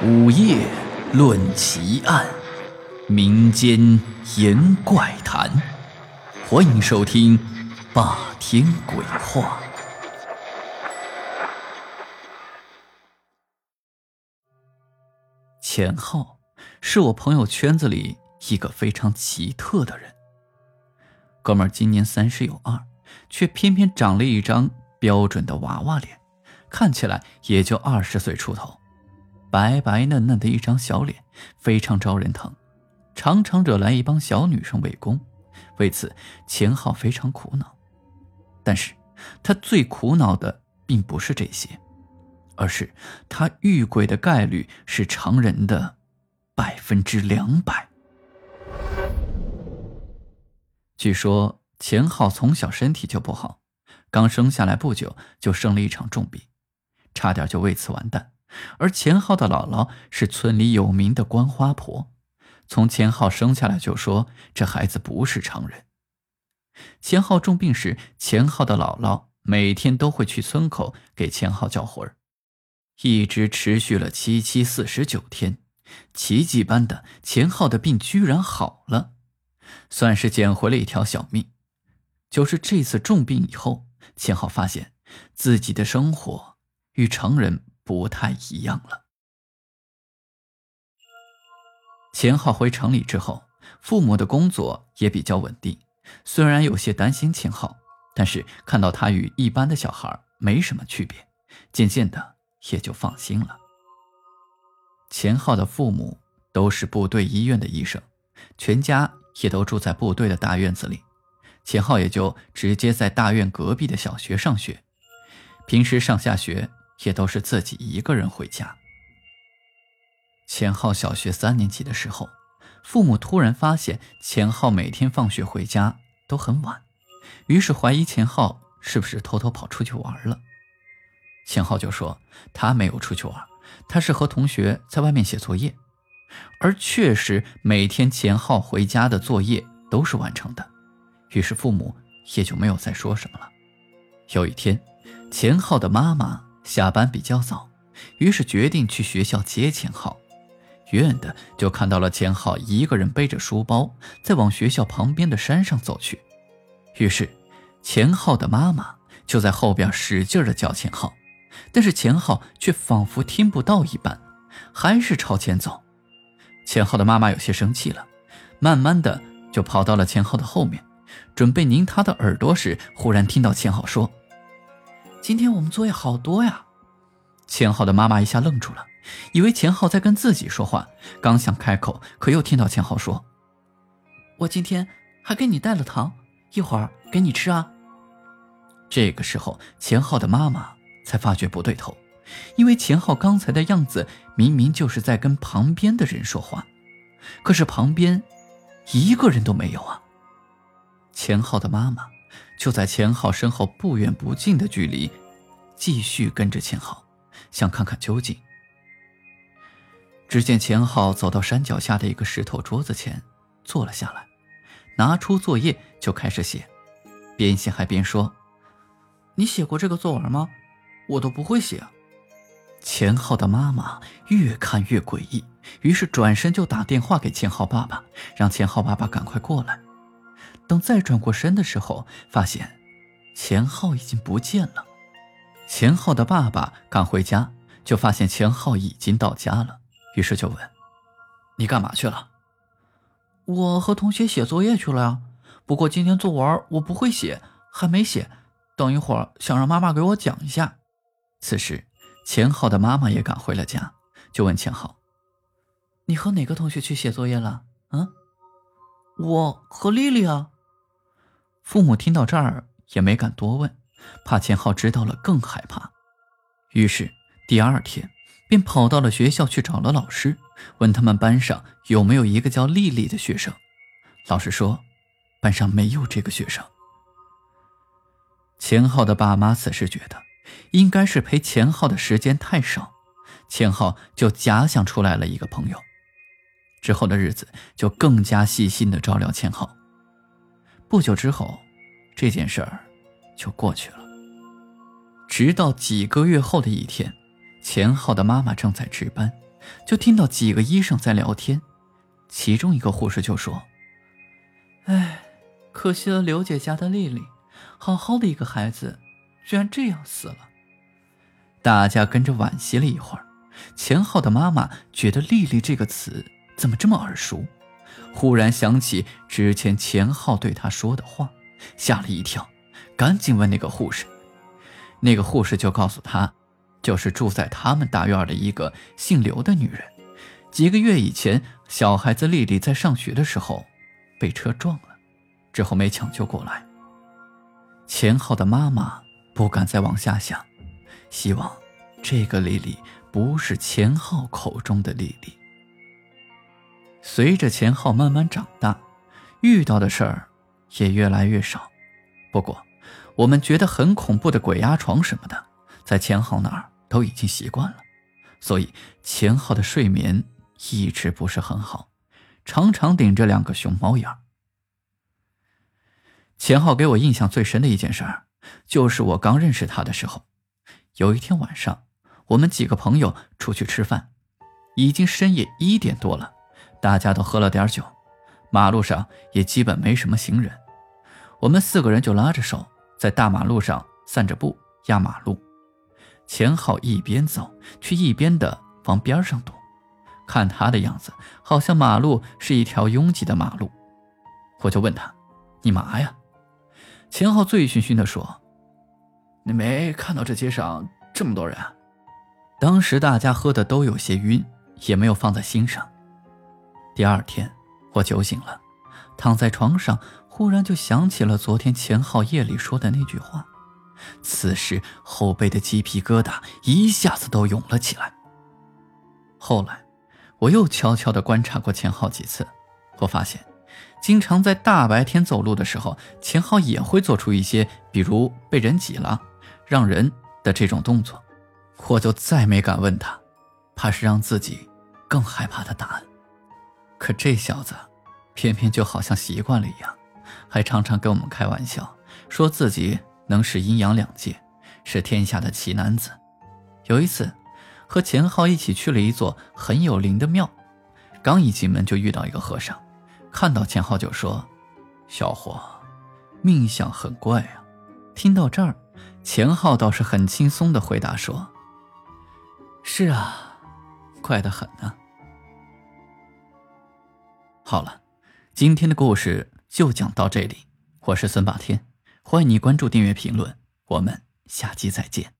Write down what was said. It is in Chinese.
午夜论奇案，民间言怪谈，欢迎收听《霸天鬼话》。钱浩是我朋友圈子里一个非常奇特的人。哥们今年三十有二，却偏偏长了一张标准的娃娃脸，看起来也就二十岁出头，白白嫩嫩的一张小脸，非常招人疼，常常惹来一帮小女生围攻。为此，钱浩非常苦恼。但是，他最苦恼的并不是这些。而是他遇鬼的概率是常人的百分之两百。据说钱浩从小身体就不好，刚生下来不久就生了一场重病，差点就为此完蛋。而钱浩的姥姥是村里有名的官花婆，从钱浩生下来就说这孩子不是常人。钱浩重病时，钱浩的姥姥每天都会去村口给钱浩叫魂儿。一直持续了七七四十九天，奇迹般的钱浩的病居然好了，算是捡回了一条小命。就是这次重病以后，钱浩发现自己的生活与常人不太一样了。钱浩回城里之后，父母的工作也比较稳定，虽然有些担心钱浩，但是看到他与一般的小孩没什么区别，渐渐的。也就放心了。钱浩的父母都是部队医院的医生，全家也都住在部队的大院子里，钱浩也就直接在大院隔壁的小学上学，平时上下学也都是自己一个人回家。钱浩小学三年级的时候，父母突然发现钱浩每天放学回家都很晚，于是怀疑钱浩是不是偷偷跑出去玩了。钱浩就说：“他没有出去玩，他是和同学在外面写作业。”而确实，每天钱浩回家的作业都是完成的，于是父母也就没有再说什么了。有一天，钱浩的妈妈下班比较早，于是决定去学校接钱浩。远远的就看到了钱浩一个人背着书包在往学校旁边的山上走去，于是钱浩的妈妈就在后边使劲的叫钱浩。但是钱浩却仿佛听不到一般，还是朝前走。钱浩的妈妈有些生气了，慢慢的就跑到了钱浩的后面，准备拧他的耳朵时，忽然听到钱浩说：“今天我们作业好多呀。”钱浩的妈妈一下愣住了，以为钱浩在跟自己说话，刚想开口，可又听到钱浩说：“我今天还给你带了糖，一会儿给你吃啊。”这个时候，钱浩的妈妈。才发觉不对头，因为钱浩刚才的样子明明就是在跟旁边的人说话，可是旁边一个人都没有啊。钱浩的妈妈就在钱浩身后不远不近的距离，继续跟着钱浩，想看看究竟。只见钱浩走到山脚下的一个石头桌子前，坐了下来，拿出作业就开始写，边写还边说：“你写过这个作文吗？”我都不会写。钱浩的妈妈越看越诡异，于是转身就打电话给钱浩爸爸，让钱浩爸爸赶快过来。等再转过身的时候，发现钱浩已经不见了。钱浩的爸爸赶回家，就发现钱浩已经到家了，于是就问：“你干嘛去了？”“我和同学写作业去了呀。不过今天作文我不会写，还没写。等一会儿想让妈妈给我讲一下。”此时，钱浩的妈妈也赶回了家，就问钱浩：“你和哪个同学去写作业了？”“嗯，我和丽丽啊。”父母听到这儿也没敢多问，怕钱浩知道了更害怕。于是第二天便跑到了学校去找了老师，问他们班上有没有一个叫丽丽的学生。老师说，班上没有这个学生。钱浩的爸妈此时觉得。应该是陪钱浩的时间太少，钱浩就假想出来了一个朋友。之后的日子就更加细心的照料钱浩。不久之后，这件事儿就过去了。直到几个月后的一天，钱浩的妈妈正在值班，就听到几个医生在聊天，其中一个护士就说：“哎，可惜了刘姐家的丽丽，好好的一个孩子，居然这样死了。”大家跟着惋惜了一会儿。钱浩的妈妈觉得“丽丽”这个词怎么这么耳熟，忽然想起之前钱浩对她说的话，吓了一跳，赶紧问那个护士。那个护士就告诉他。就是住在他们大院的一个姓刘的女人，几个月以前，小孩子丽丽在上学的时候被车撞了，之后没抢救过来。钱浩的妈妈不敢再往下想，希望这个丽丽不是钱浩口中的丽丽。随着钱浩慢慢长大，遇到的事儿也越来越少，不过我们觉得很恐怖的鬼压床什么的。在钱浩那儿都已经习惯了，所以钱浩的睡眠一直不是很好，常常顶着两个熊猫眼。钱浩给我印象最深的一件事儿，就是我刚认识他的时候，有一天晚上，我们几个朋友出去吃饭，已经深夜一点多了，大家都喝了点酒，马路上也基本没什么行人，我们四个人就拉着手在大马路上散着步压马路。钱浩一边走，却一边的往边上躲，看他的样子，好像马路是一条拥挤的马路。我就问他：“你嘛呀？”钱浩醉醺醺的说：“你没看到这街上这么多人？”啊当时大家喝的都有些晕，也没有放在心上。第二天，我酒醒了，躺在床上，忽然就想起了昨天钱浩夜里说的那句话。此时后背的鸡皮疙瘩一下子都涌了起来。后来，我又悄悄地观察过钱浩几次，我发现，经常在大白天走路的时候，钱浩也会做出一些，比如被人挤了、让人的这种动作。我就再没敢问他，怕是让自己更害怕的答案。可这小子，偏偏就好像习惯了一样，还常常跟我们开玩笑，说自己。能使阴阳两界，是天下的奇男子。有一次，和钱浩一起去了一座很有灵的庙，刚一进门就遇到一个和尚，看到钱浩就说：“小伙，命相很怪啊。”听到这儿，钱浩倒是很轻松的回答说：“是啊，怪得很呢。”好了，今天的故事就讲到这里，我是孙霸天。欢迎你关注、订阅、评论，我们下期再见。